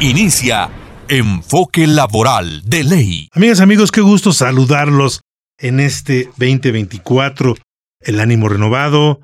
Inicia Enfoque Laboral de Ley. Amigas, amigos, qué gusto saludarlos en este 2024. El ánimo renovado,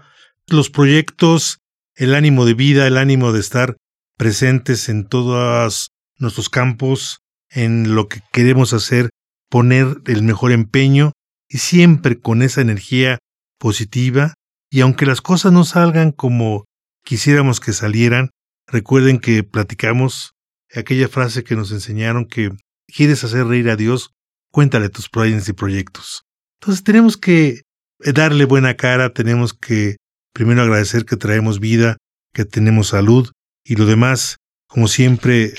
los proyectos, el ánimo de vida, el ánimo de estar presentes en todos nuestros campos, en lo que queremos hacer, poner el mejor empeño y siempre con esa energía positiva. Y aunque las cosas no salgan como quisiéramos que salieran, recuerden que platicamos aquella frase que nos enseñaron que quieres hacer reír a Dios, cuéntale tus planes y proyectos. Entonces tenemos que eh, darle buena cara, tenemos que primero agradecer que traemos vida, que tenemos salud y lo demás, como siempre,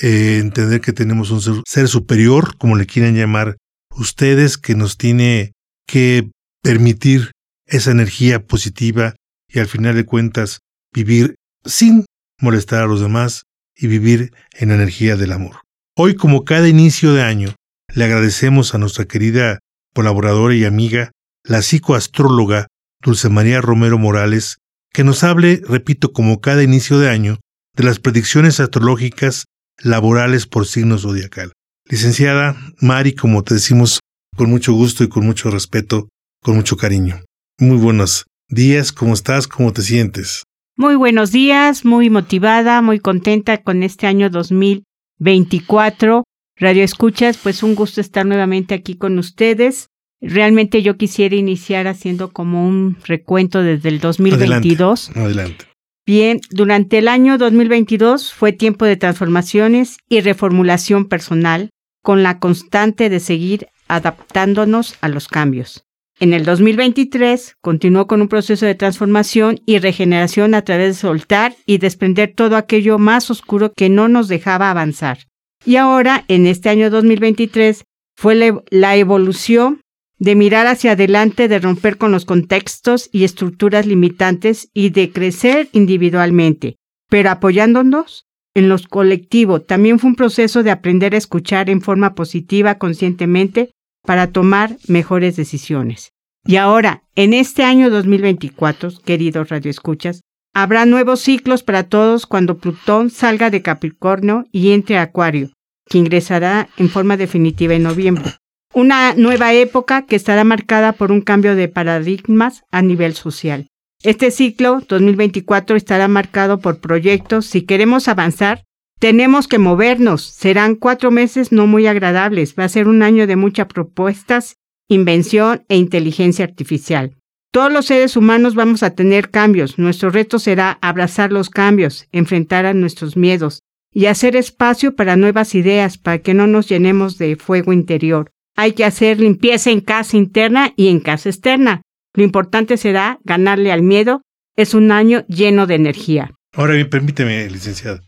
eh, entender que tenemos un ser superior, como le quieran llamar ustedes, que nos tiene que permitir esa energía positiva y al final de cuentas vivir sin molestar a los demás, y vivir en la energía del amor. Hoy, como cada inicio de año, le agradecemos a nuestra querida colaboradora y amiga, la psicoastróloga Dulce María Romero Morales, que nos hable, repito, como cada inicio de año, de las predicciones astrológicas laborales por signo zodiacal. Licenciada Mari, como te decimos con mucho gusto y con mucho respeto, con mucho cariño. Muy buenos días, ¿cómo estás? ¿Cómo te sientes? Muy buenos días, muy motivada, muy contenta con este año 2024. Radio Escuchas, pues un gusto estar nuevamente aquí con ustedes. Realmente yo quisiera iniciar haciendo como un recuento desde el 2022. Adelante. adelante. Bien, durante el año 2022 fue tiempo de transformaciones y reformulación personal, con la constante de seguir adaptándonos a los cambios. En el 2023 continuó con un proceso de transformación y regeneración a través de soltar y desprender todo aquello más oscuro que no nos dejaba avanzar. Y ahora, en este año 2023, fue la evolución de mirar hacia adelante, de romper con los contextos y estructuras limitantes y de crecer individualmente, pero apoyándonos en los colectivos. También fue un proceso de aprender a escuchar en forma positiva, conscientemente, para tomar mejores decisiones. Y ahora, en este año 2024, queridos radioescuchas, habrá nuevos ciclos para todos cuando Plutón salga de Capricornio y entre a Acuario, que ingresará en forma definitiva en noviembre. Una nueva época que estará marcada por un cambio de paradigmas a nivel social. Este ciclo 2024 estará marcado por proyectos. Si queremos avanzar, tenemos que movernos. Serán cuatro meses no muy agradables. Va a ser un año de muchas propuestas invención e inteligencia artificial. Todos los seres humanos vamos a tener cambios. Nuestro reto será abrazar los cambios, enfrentar a nuestros miedos y hacer espacio para nuevas ideas para que no nos llenemos de fuego interior. Hay que hacer limpieza en casa interna y en casa externa. Lo importante será ganarle al miedo. Es un año lleno de energía. Ahora bien, permíteme, licenciada.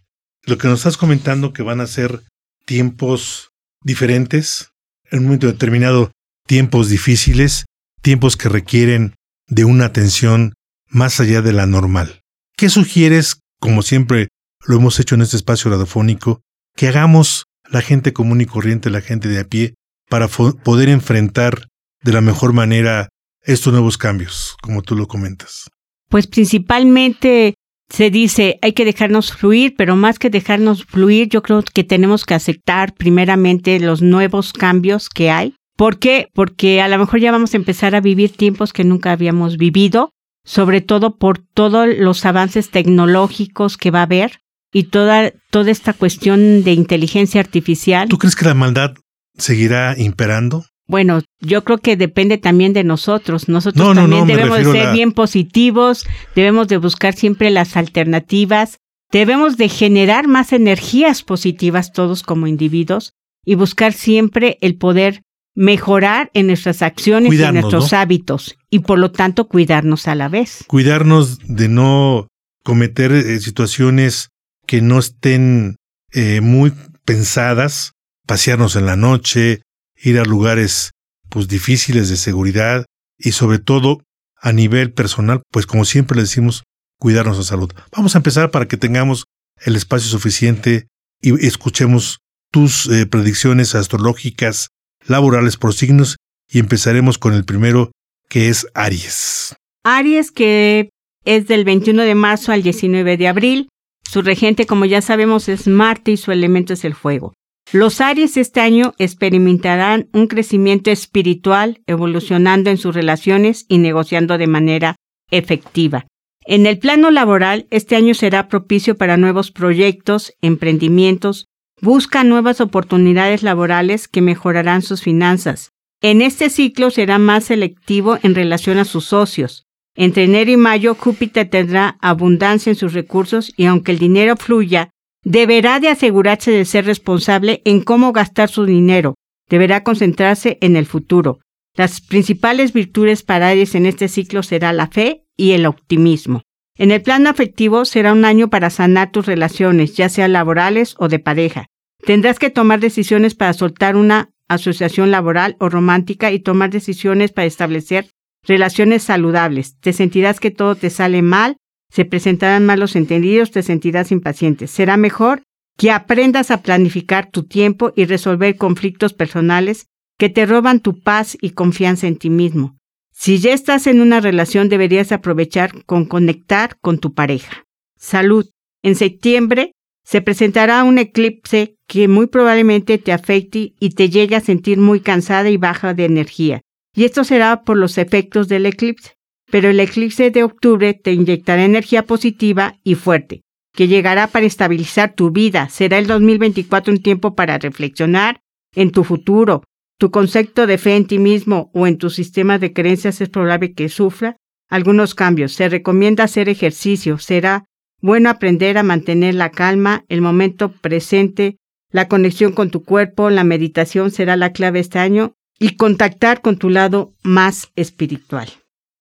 Lo que nos estás comentando que van a ser tiempos diferentes, en un momento determinado tiempos difíciles, tiempos que requieren de una atención más allá de la normal. ¿Qué sugieres, como siempre lo hemos hecho en este espacio radiofónico, que hagamos la gente común y corriente, la gente de a pie, para poder enfrentar de la mejor manera estos nuevos cambios, como tú lo comentas? Pues principalmente se dice hay que dejarnos fluir, pero más que dejarnos fluir, yo creo que tenemos que aceptar primeramente los nuevos cambios que hay ¿Por qué? Porque a lo mejor ya vamos a empezar a vivir tiempos que nunca habíamos vivido, sobre todo por todos los avances tecnológicos que va a haber y toda, toda esta cuestión de inteligencia artificial. ¿Tú crees que la maldad seguirá imperando? Bueno, yo creo que depende también de nosotros. Nosotros también debemos de ser bien positivos, debemos de buscar siempre las alternativas, debemos de generar más energías positivas todos como individuos y buscar siempre el poder mejorar en nuestras acciones y en nuestros hábitos y por lo tanto cuidarnos a la vez. Cuidarnos de no cometer eh, situaciones que no estén eh, muy pensadas, pasearnos en la noche, ir a lugares pues difíciles de seguridad y sobre todo a nivel personal, pues como siempre le decimos, cuidarnos la salud. Vamos a empezar para que tengamos el espacio suficiente y escuchemos tus eh, predicciones astrológicas laborales por signos y empezaremos con el primero que es Aries. Aries que es del 21 de marzo al 19 de abril. Su regente, como ya sabemos, es Marte y su elemento es el fuego. Los Aries este año experimentarán un crecimiento espiritual, evolucionando en sus relaciones y negociando de manera efectiva. En el plano laboral, este año será propicio para nuevos proyectos, emprendimientos, busca nuevas oportunidades laborales que mejorarán sus finanzas. En este ciclo será más selectivo en relación a sus socios. Entre enero y mayo, Júpiter tendrá abundancia en sus recursos y aunque el dinero fluya, deberá de asegurarse de ser responsable en cómo gastar su dinero. Deberá concentrarse en el futuro. Las principales virtudes para Aries en este ciclo será la fe y el optimismo. En el plano afectivo será un año para sanar tus relaciones, ya sean laborales o de pareja. Tendrás que tomar decisiones para soltar una asociación laboral o romántica y tomar decisiones para establecer relaciones saludables. Te sentirás que todo te sale mal se presentarán malos entendidos, te sentirás impaciente. Será mejor que aprendas a planificar tu tiempo y resolver conflictos personales que te roban tu paz y confianza en ti mismo. Si ya estás en una relación, deberías aprovechar con conectar con tu pareja. Salud. En septiembre se presentará un eclipse que muy probablemente te afecte y te llegue a sentir muy cansada y baja de energía. Y esto será por los efectos del eclipse pero el eclipse de octubre te inyectará energía positiva y fuerte, que llegará para estabilizar tu vida. Será el 2024 un tiempo para reflexionar en tu futuro. Tu concepto de fe en ti mismo o en tu sistema de creencias es probable que sufra algunos cambios. Se recomienda hacer ejercicio. Será bueno aprender a mantener la calma, el momento presente, la conexión con tu cuerpo, la meditación será la clave este año y contactar con tu lado más espiritual.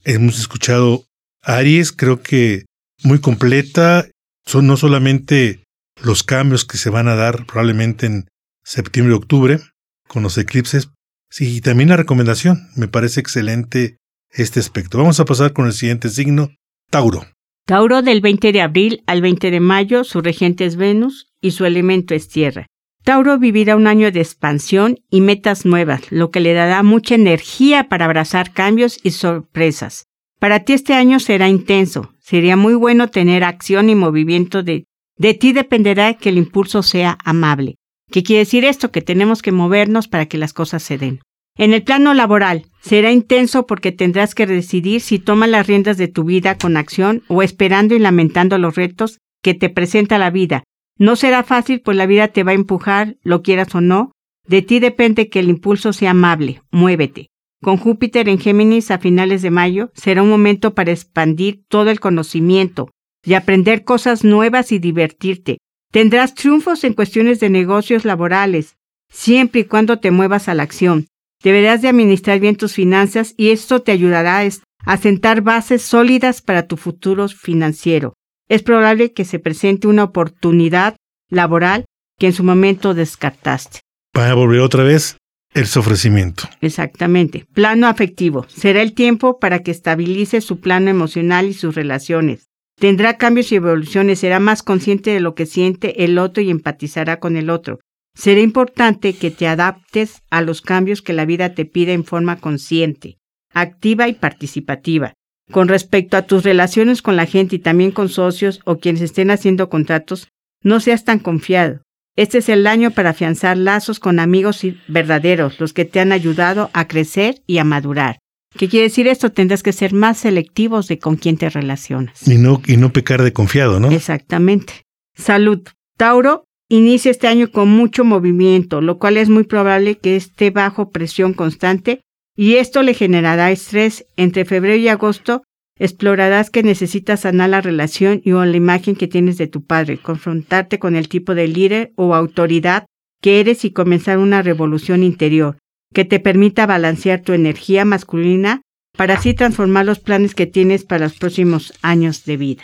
Hemos escuchado Aries, creo que muy completa. Son no solamente los cambios que se van a dar probablemente en septiembre octubre con los eclipses, sí, y también la recomendación. Me parece excelente este aspecto. Vamos a pasar con el siguiente signo, Tauro. Tauro del 20 de abril al 20 de mayo, su regente es Venus y su elemento es tierra. Tauro vivirá un año de expansión y metas nuevas, lo que le dará mucha energía para abrazar cambios y sorpresas. Para ti este año será intenso. Sería muy bueno tener acción y movimiento de... De ti dependerá que el impulso sea amable. ¿Qué quiere decir esto? Que tenemos que movernos para que las cosas se den. En el plano laboral, será intenso porque tendrás que decidir si tomas las riendas de tu vida con acción o esperando y lamentando los retos que te presenta la vida, no será fácil, pues la vida te va a empujar, lo quieras o no. De ti depende que el impulso sea amable, muévete. Con Júpiter en Géminis a finales de mayo será un momento para expandir todo el conocimiento y aprender cosas nuevas y divertirte. Tendrás triunfos en cuestiones de negocios laborales, siempre y cuando te muevas a la acción. Deberás de administrar bien tus finanzas y esto te ayudará a sentar bases sólidas para tu futuro financiero es probable que se presente una oportunidad laboral que en su momento descartaste. Para volver otra vez el ofrecimiento. Exactamente. Plano afectivo. Será el tiempo para que estabilice su plano emocional y sus relaciones. Tendrá cambios y evoluciones, será más consciente de lo que siente el otro y empatizará con el otro. Será importante que te adaptes a los cambios que la vida te pide en forma consciente, activa y participativa. Con respecto a tus relaciones con la gente y también con socios o quienes estén haciendo contratos, no seas tan confiado. Este es el año para afianzar lazos con amigos verdaderos, los que te han ayudado a crecer y a madurar. ¿Qué quiere decir esto? Tendrás que ser más selectivos de con quién te relacionas. Y no, y no pecar de confiado, ¿no? Exactamente. Salud. Tauro inicia este año con mucho movimiento, lo cual es muy probable que esté bajo presión constante y esto le generará estrés. Entre febrero y agosto explorarás que necesitas sanar la relación y o la imagen que tienes de tu padre, confrontarte con el tipo de líder o autoridad que eres y comenzar una revolución interior que te permita balancear tu energía masculina para así transformar los planes que tienes para los próximos años de vida.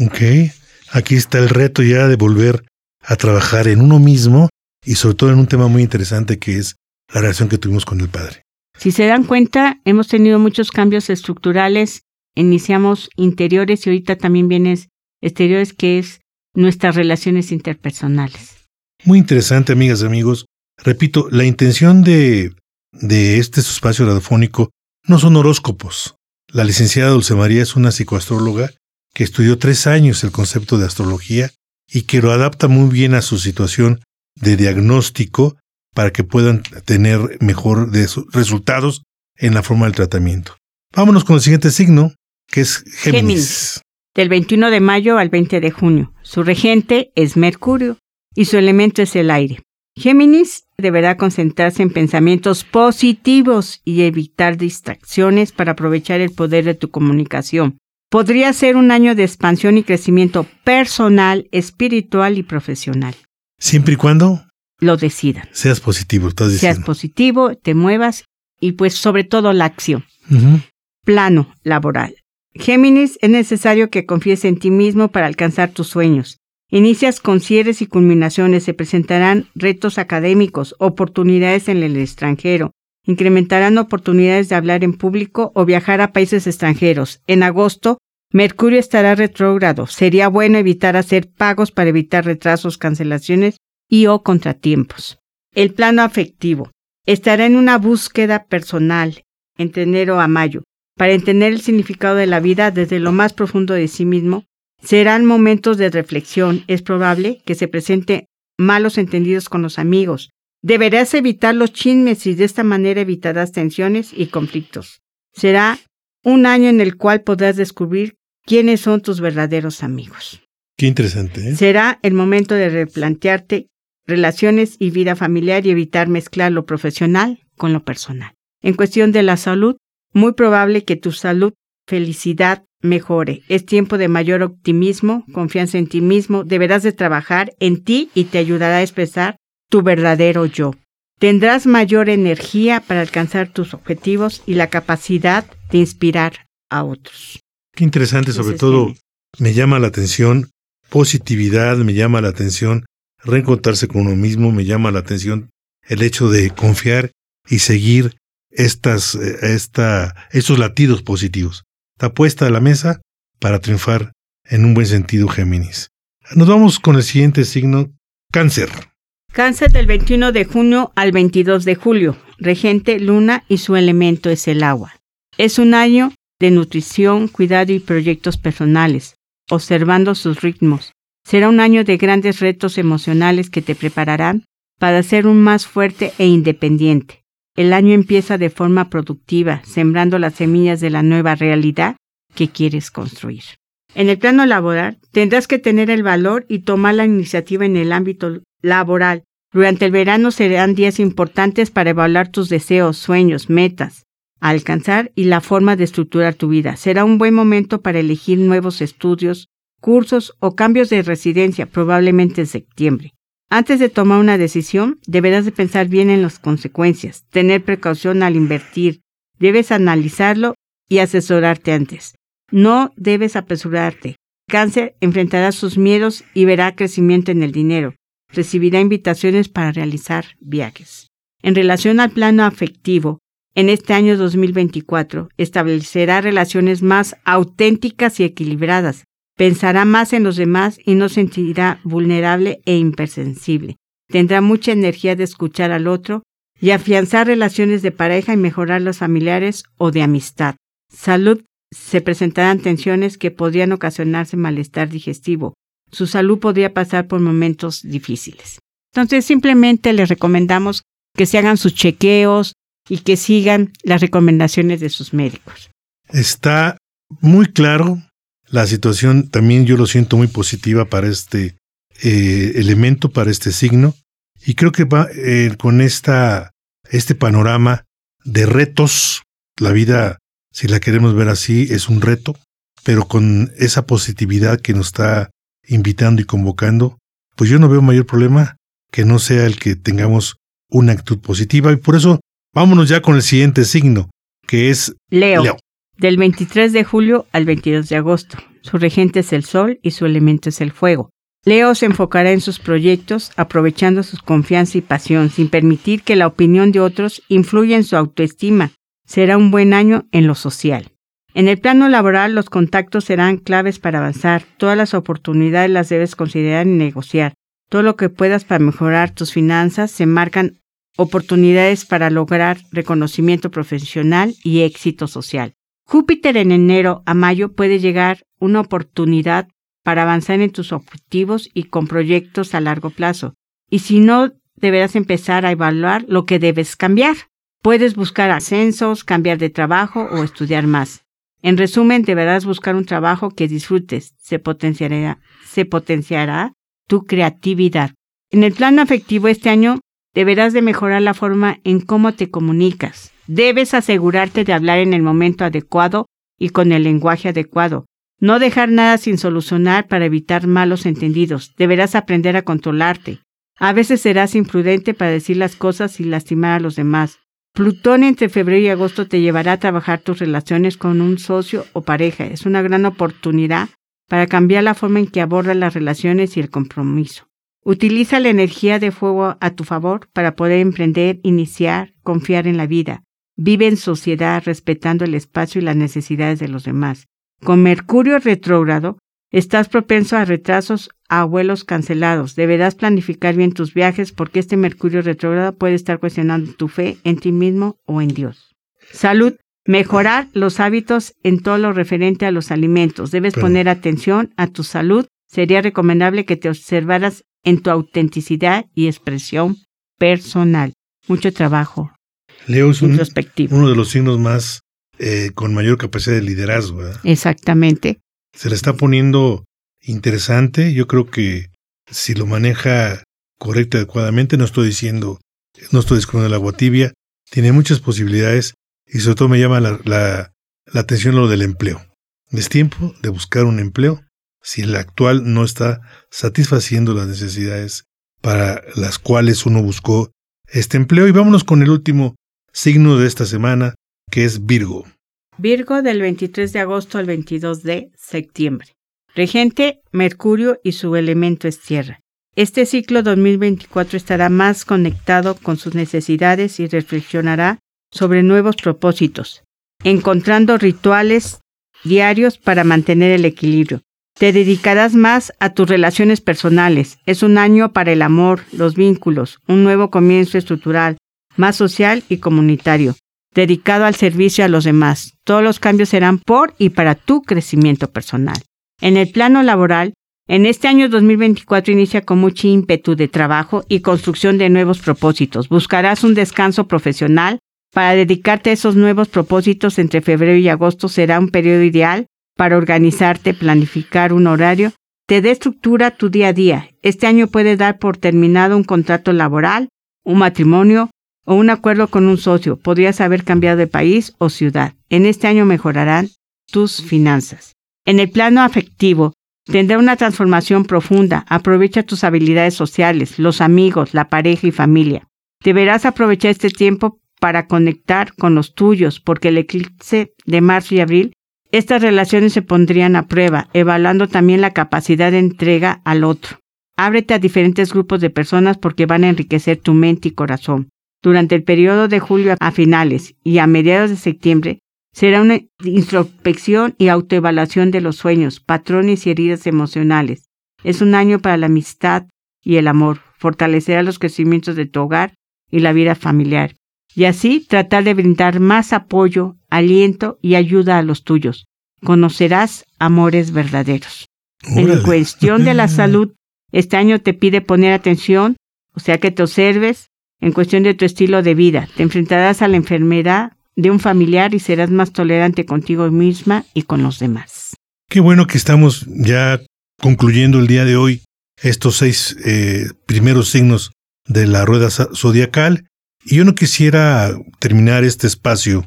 Ok, aquí está el reto ya de volver a trabajar en uno mismo y sobre todo en un tema muy interesante que es la relación que tuvimos con el Padre. Si se dan cuenta, hemos tenido muchos cambios estructurales. Iniciamos interiores y ahorita también vienen exteriores, que es nuestras relaciones interpersonales. Muy interesante, amigas y amigos. Repito, la intención de, de este espacio radiofónico no son horóscopos. La licenciada Dulce María es una psicoastróloga que estudió tres años el concepto de astrología y que lo adapta muy bien a su situación de diagnóstico para que puedan tener mejor resultados en la forma del tratamiento. Vámonos con el siguiente signo, que es Géminis. Géminis. Del 21 de mayo al 20 de junio. Su regente es Mercurio y su elemento es el aire. Géminis deberá concentrarse en pensamientos positivos y evitar distracciones para aprovechar el poder de tu comunicación. Podría ser un año de expansión y crecimiento personal, espiritual y profesional. Siempre y cuando lo decidan. Seas positivo, estás diciendo. Seas positivo, te muevas y pues sobre todo la acción. Plano laboral. Géminis, es necesario que confíes en ti mismo para alcanzar tus sueños. Inicias con cierres y culminaciones, se presentarán retos académicos, oportunidades en el extranjero, incrementarán oportunidades de hablar en público o viajar a países extranjeros. En agosto, Mercurio estará retrógrado. Sería bueno evitar hacer pagos para evitar retrasos, cancelaciones y o contratiempos. El plano afectivo. Estará en una búsqueda personal entre enero a mayo para entender el significado de la vida desde lo más profundo de sí mismo Serán momentos de reflexión. Es probable que se presente malos entendidos con los amigos. Deberás evitar los chismes y de esta manera evitarás tensiones y conflictos. Será un año en el cual podrás descubrir quiénes son tus verdaderos amigos. Qué interesante. ¿eh? Será el momento de replantearte relaciones y vida familiar y evitar mezclar lo profesional con lo personal. En cuestión de la salud, muy probable que tu salud, felicidad mejore. Es tiempo de mayor optimismo, confianza en ti mismo. Deberás de trabajar en ti y te ayudará a expresar tu verdadero yo. Tendrás mayor energía para alcanzar tus objetivos y la capacidad de inspirar a otros. Qué interesante, sobre todo me llama la atención positividad, me llama la atención reencontrarse con uno mismo, me llama la atención el hecho de confiar y seguir estas, eh, esta, estos latidos positivos. Está puesta a la mesa para triunfar en un buen sentido Géminis. Nos vamos con el siguiente signo, cáncer. Cáncer del 21 de junio al 22 de julio. Regente Luna y su elemento es el agua. Es un año de nutrición, cuidado y proyectos personales, observando sus ritmos. Será un año de grandes retos emocionales que te prepararán para ser un más fuerte e independiente. El año empieza de forma productiva, sembrando las semillas de la nueva realidad que quieres construir. En el plano laboral, tendrás que tener el valor y tomar la iniciativa en el ámbito laboral. Durante el verano serán días importantes para evaluar tus deseos, sueños, metas a alcanzar y la forma de estructurar tu vida. Será un buen momento para elegir nuevos estudios, cursos o cambios de residencia, probablemente en septiembre. Antes de tomar una decisión, deberás de pensar bien en las consecuencias, tener precaución al invertir, debes analizarlo y asesorarte antes. No debes apresurarte. Cáncer enfrentará sus miedos y verá crecimiento en el dinero. Recibirá invitaciones para realizar viajes. En relación al plano afectivo, en este año 2024 establecerá relaciones más auténticas y equilibradas, Pensará más en los demás y no sentirá vulnerable e impersensible. Tendrá mucha energía de escuchar al otro y afianzar relaciones de pareja y mejorar los familiares o de amistad. Salud. Se presentarán tensiones que podrían ocasionarse malestar digestivo. Su salud podría pasar por momentos difíciles. Entonces simplemente les recomendamos que se hagan sus chequeos y que sigan las recomendaciones de sus médicos. Está muy claro la situación también yo lo siento muy positiva para este eh, elemento, para este signo. Y creo que va eh, con esta, este panorama de retos, la vida, si la queremos ver así, es un reto, pero con esa positividad que nos está invitando y convocando, pues yo no veo mayor problema que no sea el que tengamos una actitud positiva. Y por eso vámonos ya con el siguiente signo, que es Leo. Leo del 23 de julio al 22 de agosto. Su regente es el sol y su elemento es el fuego. Leo se enfocará en sus proyectos, aprovechando su confianza y pasión, sin permitir que la opinión de otros influya en su autoestima. Será un buen año en lo social. En el plano laboral, los contactos serán claves para avanzar. Todas las oportunidades las debes considerar y negociar. Todo lo que puedas para mejorar tus finanzas se marcan oportunidades para lograr reconocimiento profesional y éxito social. Júpiter en enero a mayo puede llegar una oportunidad para avanzar en tus objetivos y con proyectos a largo plazo. Y si no, deberás empezar a evaluar lo que debes cambiar. Puedes buscar ascensos, cambiar de trabajo o estudiar más. En resumen, deberás buscar un trabajo que disfrutes. Se potenciará, se potenciará tu creatividad. En el plano afectivo este año deberás de mejorar la forma en cómo te comunicas. Debes asegurarte de hablar en el momento adecuado y con el lenguaje adecuado. No dejar nada sin solucionar para evitar malos entendidos. Deberás aprender a controlarte. A veces serás imprudente para decir las cosas y lastimar a los demás. Plutón entre febrero y agosto te llevará a trabajar tus relaciones con un socio o pareja. Es una gran oportunidad para cambiar la forma en que abordas las relaciones y el compromiso. Utiliza la energía de fuego a tu favor para poder emprender, iniciar, confiar en la vida. Vive en sociedad respetando el espacio y las necesidades de los demás. Con Mercurio retrógrado, estás propenso a retrasos, a vuelos cancelados. Deberás planificar bien tus viajes porque este Mercurio retrógrado puede estar cuestionando tu fe en ti mismo o en Dios. Salud. Mejorar los hábitos en todo lo referente a los alimentos. Debes poner atención a tu salud. Sería recomendable que te observaras en tu autenticidad y expresión personal. Mucho trabajo. Leo es uno de los signos más eh, con mayor capacidad de liderazgo. Exactamente. Se le está poniendo interesante. Yo creo que si lo maneja correcto y adecuadamente, no estoy diciendo, no estoy descubriendo el agua tibia, tiene muchas posibilidades y sobre todo me llama la, la, atención lo del empleo. Es tiempo de buscar un empleo si el actual no está satisfaciendo las necesidades para las cuales uno buscó este empleo. Y vámonos con el último signo de esta semana, que es Virgo. Virgo del 23 de agosto al 22 de septiembre. Regente, Mercurio y su elemento es tierra. Este ciclo 2024 estará más conectado con sus necesidades y reflexionará sobre nuevos propósitos, encontrando rituales diarios para mantener el equilibrio. Te dedicarás más a tus relaciones personales. Es un año para el amor, los vínculos, un nuevo comienzo estructural, más social y comunitario, dedicado al servicio a los demás. Todos los cambios serán por y para tu crecimiento personal. En el plano laboral, en este año 2024 inicia con mucho ímpetu de trabajo y construcción de nuevos propósitos. Buscarás un descanso profesional para dedicarte a esos nuevos propósitos entre febrero y agosto será un periodo ideal para organizarte, planificar un horario, te dé estructura tu día a día. Este año puede dar por terminado un contrato laboral, un matrimonio o un acuerdo con un socio. Podrías haber cambiado de país o ciudad. En este año mejorarán tus finanzas. En el plano afectivo, tendrá una transformación profunda. Aprovecha tus habilidades sociales, los amigos, la pareja y familia. Deberás aprovechar este tiempo para conectar con los tuyos, porque el eclipse de marzo y abril, estas relaciones se pondrían a prueba, evaluando también la capacidad de entrega al otro. Ábrete a diferentes grupos de personas porque van a enriquecer tu mente y corazón. Durante el periodo de julio a finales y a mediados de septiembre, será una introspección y autoevaluación de los sueños, patrones y heridas emocionales. Es un año para la amistad y el amor. Fortalecerá los crecimientos de tu hogar y la vida familiar y así tratar de brindar más apoyo, aliento y ayuda a los tuyos. Conocerás amores verdaderos. En cuestión de la salud, este año te pide poner atención, o sea que te observes en cuestión de tu estilo de vida. Te enfrentarás a la enfermedad de un familiar y serás más tolerante contigo misma y con los demás. Qué bueno que estamos ya concluyendo el día de hoy estos seis eh, primeros signos de la rueda zodiacal y yo no quisiera terminar este espacio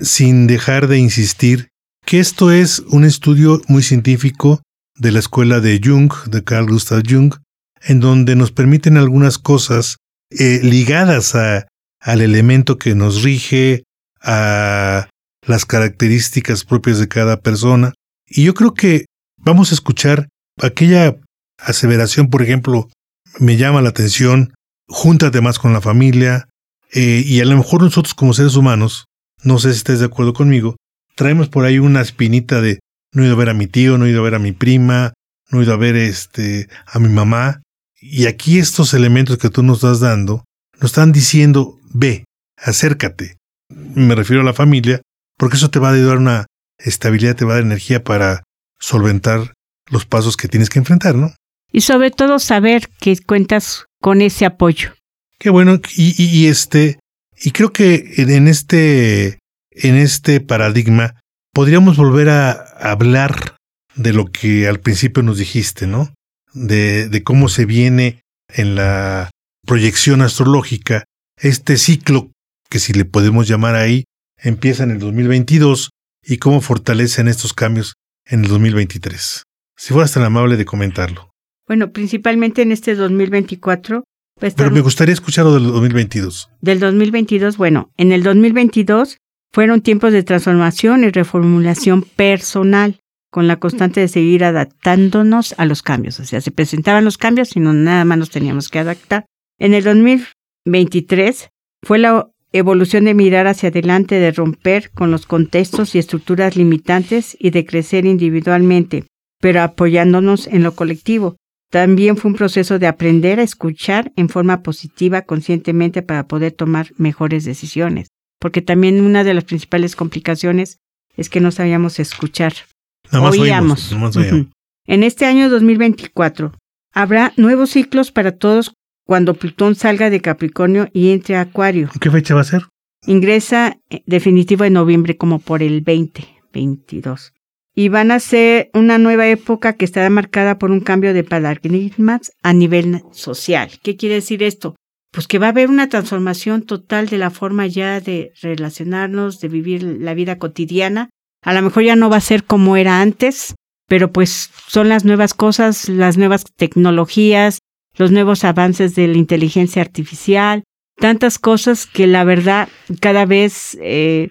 sin dejar de insistir que esto es un estudio muy científico de la escuela de Jung, de Carl Gustav Jung, en donde nos permiten algunas cosas eh, ligadas a, al elemento que nos rige, a las características propias de cada persona. Y yo creo que vamos a escuchar aquella aseveración, por ejemplo, me llama la atención, júntate más con la familia, eh, y a lo mejor nosotros como seres humanos, no sé si estés de acuerdo conmigo, traemos por ahí una espinita de no he ido a ver a mi tío, no he ido a ver a mi prima, no he ido a ver este, a mi mamá. Y aquí estos elementos que tú nos estás dando, nos están diciendo, ve, acércate. Me refiero a la familia, porque eso te va a dar una estabilidad, te va a dar energía para solventar los pasos que tienes que enfrentar, ¿no? Y sobre todo saber que cuentas con ese apoyo. Qué bueno, y, y, este, y creo que en este, en este paradigma podríamos volver a hablar de lo que al principio nos dijiste, ¿no? De, de cómo se viene en la proyección astrológica este ciclo que si le podemos llamar ahí, empieza en el 2022 y cómo fortalecen estos cambios en el 2023. Si fueras tan amable de comentarlo. Bueno, principalmente en este 2024 pero me gustaría escuchar lo del 2022. Del 2022, bueno, en el 2022 fueron tiempos de transformación y reformulación personal, con la constante de seguir adaptándonos a los cambios. O sea, se presentaban los cambios y no nada más nos teníamos que adaptar. En el 2023 fue la evolución de mirar hacia adelante, de romper con los contextos y estructuras limitantes y de crecer individualmente, pero apoyándonos en lo colectivo. También fue un proceso de aprender a escuchar en forma positiva conscientemente para poder tomar mejores decisiones, porque también una de las principales complicaciones es que no sabíamos escuchar. Oíamos. En este año 2024 habrá nuevos ciclos para todos cuando Plutón salga de Capricornio y entre a Acuario. ¿Qué fecha va a ser? Ingresa eh, definitivo en noviembre como por el 20, 22 y van a ser una nueva época que estará marcada por un cambio de paradigmas a nivel social. ¿Qué quiere decir esto? Pues que va a haber una transformación total de la forma ya de relacionarnos, de vivir la vida cotidiana. A lo mejor ya no va a ser como era antes, pero pues son las nuevas cosas, las nuevas tecnologías, los nuevos avances de la inteligencia artificial, tantas cosas que la verdad cada vez eh,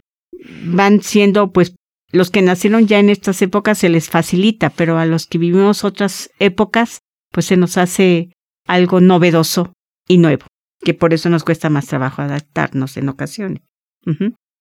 van siendo pues los que nacieron ya en estas épocas se les facilita, pero a los que vivimos otras épocas, pues se nos hace algo novedoso y nuevo, que por eso nos cuesta más trabajo adaptarnos en ocasiones.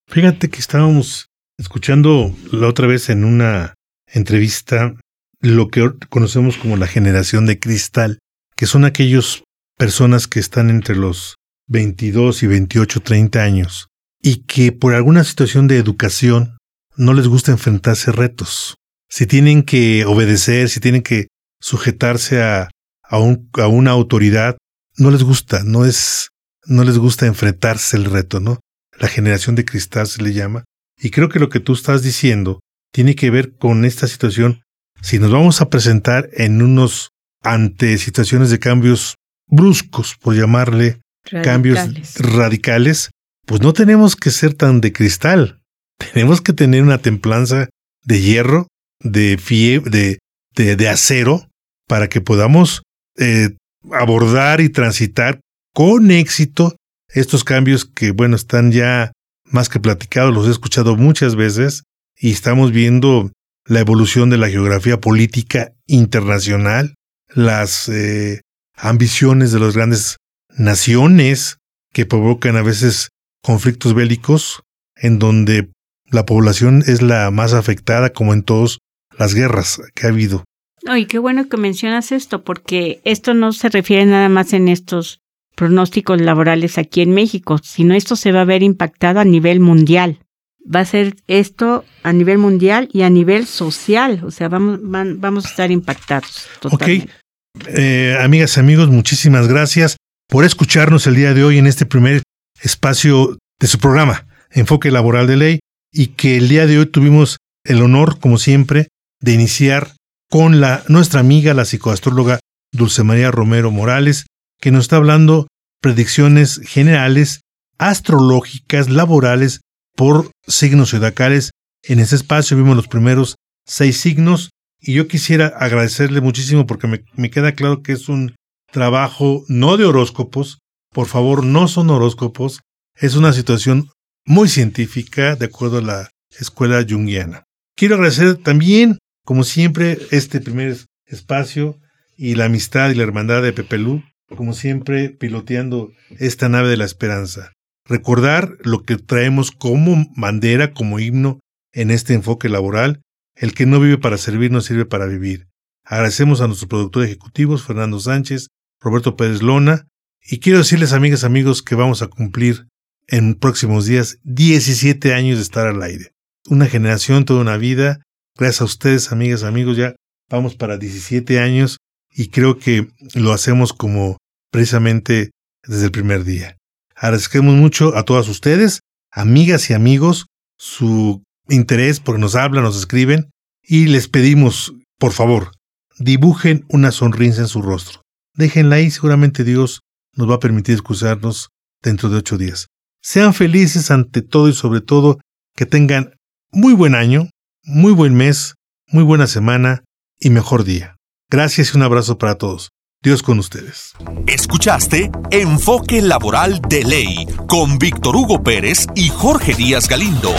Fíjate que estábamos escuchando la otra vez en una entrevista lo que conocemos como la generación de cristal, que son aquellas personas que están entre los 22 y 28, 30 años y que por alguna situación de educación no les gusta enfrentarse retos. Si tienen que obedecer, si tienen que sujetarse a, a, a una autoridad, no les gusta, no es, no les gusta enfrentarse el reto, ¿no? La generación de cristal se le llama. Y creo que lo que tú estás diciendo tiene que ver con esta situación. Si nos vamos a presentar en unos ante situaciones de cambios bruscos, por llamarle cambios radicales, pues no tenemos que ser tan de cristal tenemos que tener una templanza de hierro, de, fiebre, de, de, acero, para que podamos eh, abordar y transitar con éxito estos cambios que, bueno, están ya más que platicados, los he escuchado muchas veces y estamos viendo la evolución de la geografía política internacional, las eh, ambiciones de las grandes naciones que provocan a veces conflictos bélicos en donde la población es la más afectada como en todas las guerras que ha habido. Ay, qué bueno que mencionas esto, porque esto no se refiere nada más en estos pronósticos laborales aquí en México, sino esto se va a ver impactado a nivel mundial. Va a ser esto a nivel mundial y a nivel social, o sea, vamos, vamos a estar impactados. Totalmente. Ok, eh, amigas y amigos, muchísimas gracias por escucharnos el día de hoy en este primer espacio de su programa, Enfoque Laboral de Ley y que el día de hoy tuvimos el honor, como siempre, de iniciar con la, nuestra amiga, la psicoastróloga Dulce María Romero Morales, que nos está hablando predicciones generales, astrológicas, laborales, por signos zodiacales. En ese espacio vimos los primeros seis signos y yo quisiera agradecerle muchísimo porque me, me queda claro que es un trabajo no de horóscopos, por favor no son horóscopos, es una situación muy científica de acuerdo a la escuela junguiana. Quiero agradecer también, como siempre, este primer espacio y la amistad y la hermandad de Pepelú, como siempre, piloteando esta nave de la esperanza. Recordar lo que traemos como bandera, como himno en este enfoque laboral, el que no vive para servir no sirve para vivir. Agradecemos a nuestros productores ejecutivos, Fernando Sánchez, Roberto Pérez Lona, y quiero decirles, amigas, amigos, que vamos a cumplir en próximos días 17 años de estar al aire. Una generación, toda una vida. Gracias a ustedes, amigas, amigos, ya vamos para 17 años y creo que lo hacemos como precisamente desde el primer día. Agradecemos mucho a todas ustedes, amigas y amigos, su interés porque nos hablan, nos escriben y les pedimos, por favor, dibujen una sonrisa en su rostro. Déjenla ahí, seguramente Dios nos va a permitir excusarnos dentro de ocho días. Sean felices ante todo y sobre todo que tengan muy buen año, muy buen mes, muy buena semana y mejor día. Gracias y un abrazo para todos. Dios con ustedes. Escuchaste Enfoque Laboral de Ley con Víctor Hugo Pérez y Jorge Díaz Galindo.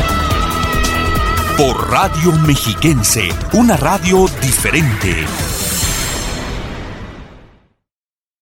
Por Radio Mexiquense, una radio diferente.